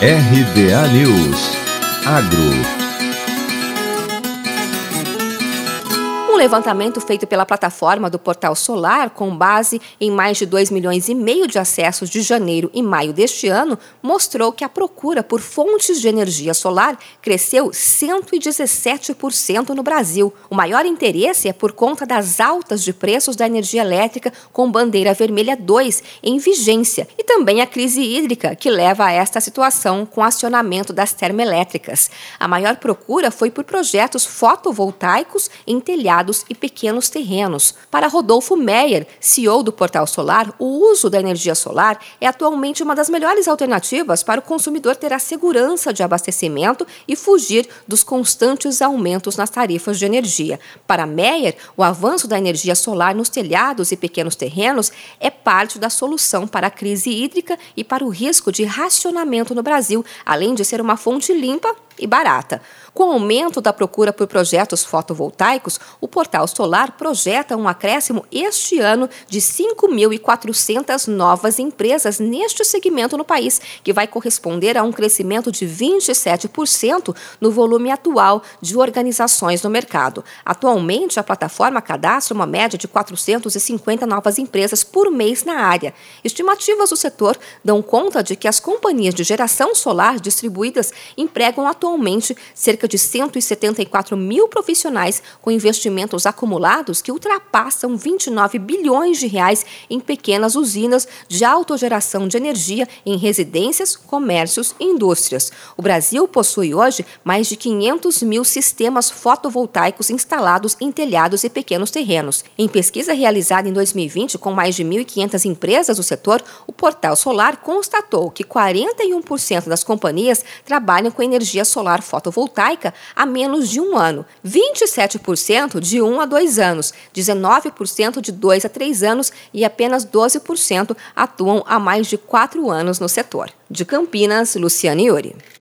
RBA News. Agro Um levantamento feito pela plataforma do Portal Solar, com base em mais de 2 milhões e meio de acessos de janeiro e maio deste ano, mostrou que a procura por fontes de energia solar cresceu 117% no Brasil. O maior interesse é por conta das altas de preços da energia elétrica com bandeira vermelha 2 em vigência e também a crise hídrica que leva a esta situação com acionamento das termoelétricas. A maior procura foi por projetos fotovoltaicos em telhados e pequenos terrenos. Para Rodolfo Meyer, CEO do Portal Solar, o uso da energia solar é atualmente uma das melhores alternativas para o consumidor ter a segurança de abastecimento e fugir dos constantes aumentos nas tarifas de energia. Para Meyer, o avanço da energia solar nos telhados e pequenos terrenos é parte da solução para a crise hídrica e para o risco de racionamento no Brasil, além de ser uma fonte limpa e barata. Com o aumento da procura por projetos fotovoltaicos, o Portal Solar projeta um acréscimo este ano de 5.400 novas empresas neste segmento no país, que vai corresponder a um crescimento de 27% no volume atual de organizações no mercado. Atualmente, a plataforma cadastra uma média de 450 novas empresas por mês na área. Estimativas do setor dão conta de que as companhias de geração solar distribuídas empregam atualmente cerca de 174 mil profissionais com acumulados que ultrapassam 29 bilhões de reais em pequenas usinas de autogeração de energia em residências, comércios e indústrias. O Brasil possui hoje mais de 500 mil sistemas fotovoltaicos instalados em telhados e pequenos terrenos. Em pesquisa realizada em 2020 com mais de 1.500 empresas do setor, o Portal Solar constatou que 41% das companhias trabalham com energia solar fotovoltaica há menos de um ano, 27% de um a dois anos, 19% de dois a três anos e apenas 12% atuam há mais de quatro anos no setor. De Campinas, Luciane Iuri.